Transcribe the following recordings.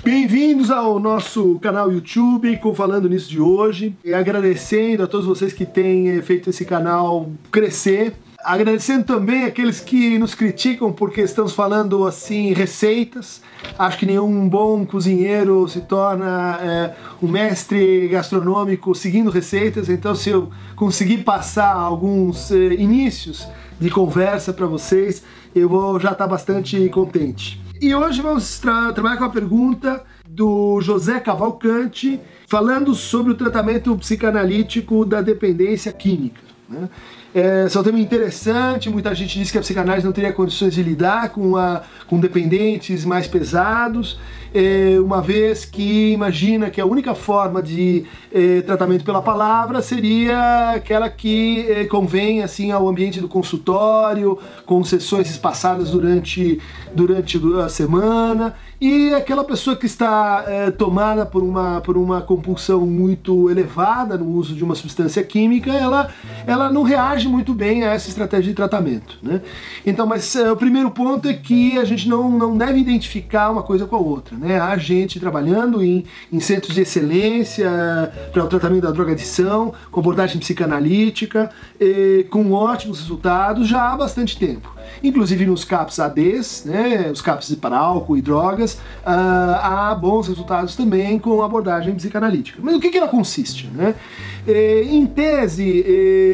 Bem-vindos ao nosso canal YouTube com Falando Nisso de hoje. E agradecendo a todos vocês que têm eh, feito esse canal crescer. Agradecendo também aqueles que nos criticam porque estamos falando assim receitas. Acho que nenhum bom cozinheiro se torna é, um mestre gastronômico seguindo receitas. Então, se eu conseguir passar alguns é, inícios de conversa para vocês, eu vou já estar tá bastante contente. E hoje vamos tra trabalhar com a pergunta do José Cavalcante, falando sobre o tratamento psicanalítico da dependência química. Né? É, é um tema interessante, muita gente diz que a psicanálise não teria condições de lidar com, a, com dependentes mais pesados, é, uma vez que imagina que a única forma de é, tratamento pela palavra seria aquela que é, convém assim ao ambiente do consultório, com sessões espaçadas durante, durante a semana, e aquela pessoa que está é, tomada por uma, por uma compulsão muito elevada no uso de uma substância química, ela, ela não reage muito bem a essa estratégia de tratamento. Né? Então, mas uh, o primeiro ponto é que a gente não, não deve identificar uma coisa com a outra. Né? Há gente trabalhando em, em centros de excelência para o tratamento da drogadição, com abordagem psicanalítica, eh, com ótimos resultados já há bastante tempo. Inclusive nos CAPs ADs, né, os CAPs para álcool e drogas, uh, há bons resultados também com abordagem psicanalítica. Mas o que, que ela consiste? Né? Eh, em tese,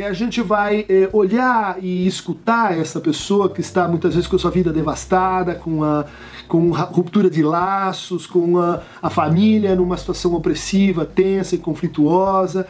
eh, a gente vai eh, olhar e escutar essa pessoa que está muitas vezes com a sua vida devastada, com a com ruptura de laços, com a, a família numa situação opressiva, tensa e conflituosa.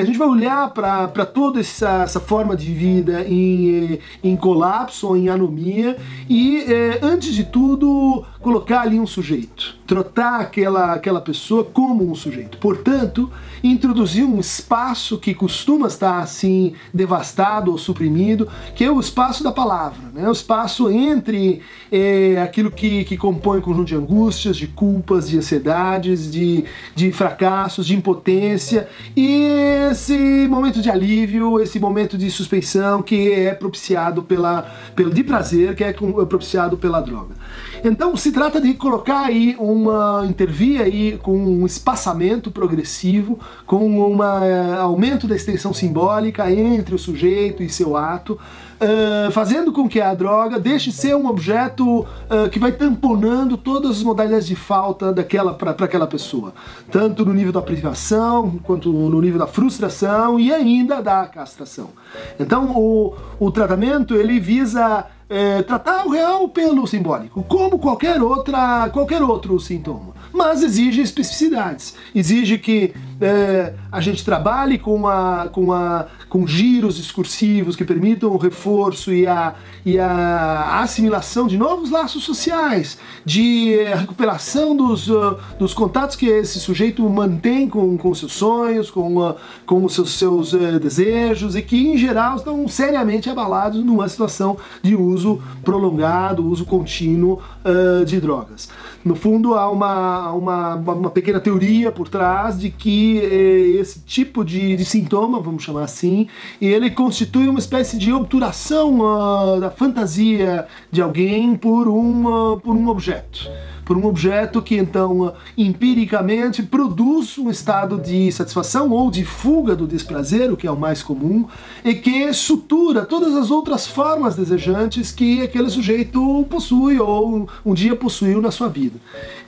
A gente vai olhar para toda essa, essa, forma de vida em, em colapso ou em anomia e, é, antes de tudo, colocar ali um sujeito, tratar aquela, aquela pessoa como um sujeito. Portanto, introduzir um espaço que costuma estar assim devastado ou suprimido, que é o espaço da palavra, né? o espaço entre é, aquilo que, que compõe o conjunto de angústias, de culpas, de ansiedades, de, de fracassos, de impotência e esse momento de alívio, esse momento de suspensão que é propiciado pela, pelo de prazer, que é propiciado pela droga. Então se trata de colocar aí uma intervir aí com um espaçamento progressivo, com um uh, aumento da extensão simbólica entre o sujeito e seu ato, uh, fazendo com que a droga deixe de ser um objeto uh, que vai tamponando todas as modalidades de falta daquela para aquela pessoa, tanto no nível da privação quanto no nível da frustração e ainda da castração. Então o, o tratamento ele visa é, tratar o real pelo simbólico, como qualquer, outra, qualquer outro sintoma. Mas exige especificidades, exige que é, a gente trabalhe com, a, com, a, com giros discursivos que permitam o reforço e a, e a assimilação de novos laços sociais, de é, recuperação dos, uh, dos contatos que esse sujeito mantém com, com seus sonhos, com, uh, com os seus, seus uh, desejos e que, em geral, estão seriamente abalados numa situação de uso prolongado, uso contínuo uh, de drogas. No fundo, há uma, uma, uma pequena teoria por trás de que eh, esse tipo de, de, sintoma, vamos chamar assim, ele constitui uma espécie de obturação uh, da fantasia de alguém por, uma, por um objeto por um objeto que então empiricamente produz um estado de satisfação ou de fuga do desprazer, o que é o mais comum, e que sutura todas as outras formas desejantes que aquele sujeito possui ou um dia possuiu na sua vida.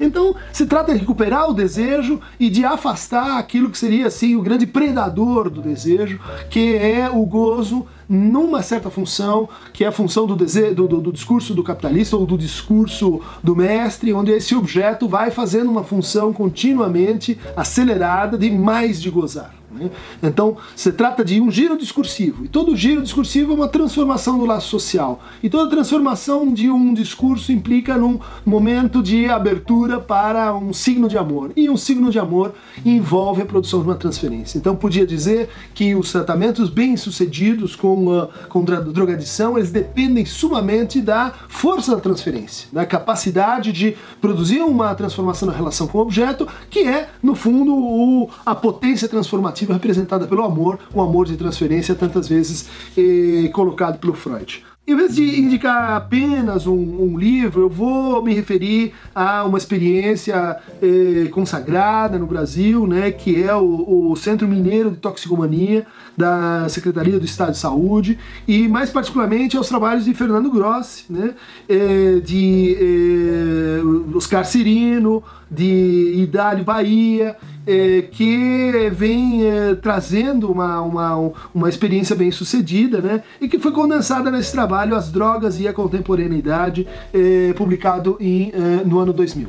Então, se trata de recuperar o desejo e de afastar aquilo que seria assim o grande predador do desejo, que é o gozo numa certa função, que é a função do, do, do, do discurso do capitalista ou do discurso do mestre, onde esse objeto vai fazendo uma função continuamente acelerada de mais de gozar. Né? Então, se trata de um giro discursivo, e todo giro discursivo é uma transformação do laço social. E toda transformação de um discurso implica num momento de abertura para um signo de amor. E um signo de amor envolve a produção de uma transferência. Então, podia dizer que os tratamentos bem-sucedidos com, a, com drogadição, eles dependem sumamente da força da transferência, da capacidade de produzir uma transformação na relação com o objeto, que é, no fundo, o, a potência transformativa representada pelo amor, o amor de transferência tantas vezes colocado pelo Freud. Em vez de indicar apenas um, um, livro, eu vou me referir a uma experiência eh, consagrada no Brasil, né, que é o, o, Centro Mineiro de Toxicomania da Secretaria do Estado de Saúde e mais particularmente aos trabalhos de Fernando Grossi, né, eh, de eh, Oscar Cirino, de Idálio Bahia, é, que vem é, trazendo uma, uma, uma experiência bem sucedida, né? E que foi condensada nesse trabalho As Drogas e a Contemporaneidade, é, publicado em, é, no ano 2000.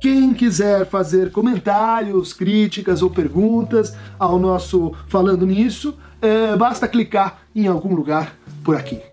Quem quiser fazer comentários, críticas ou perguntas ao nosso Falando Nisso, é, basta clicar em algum lugar por aqui.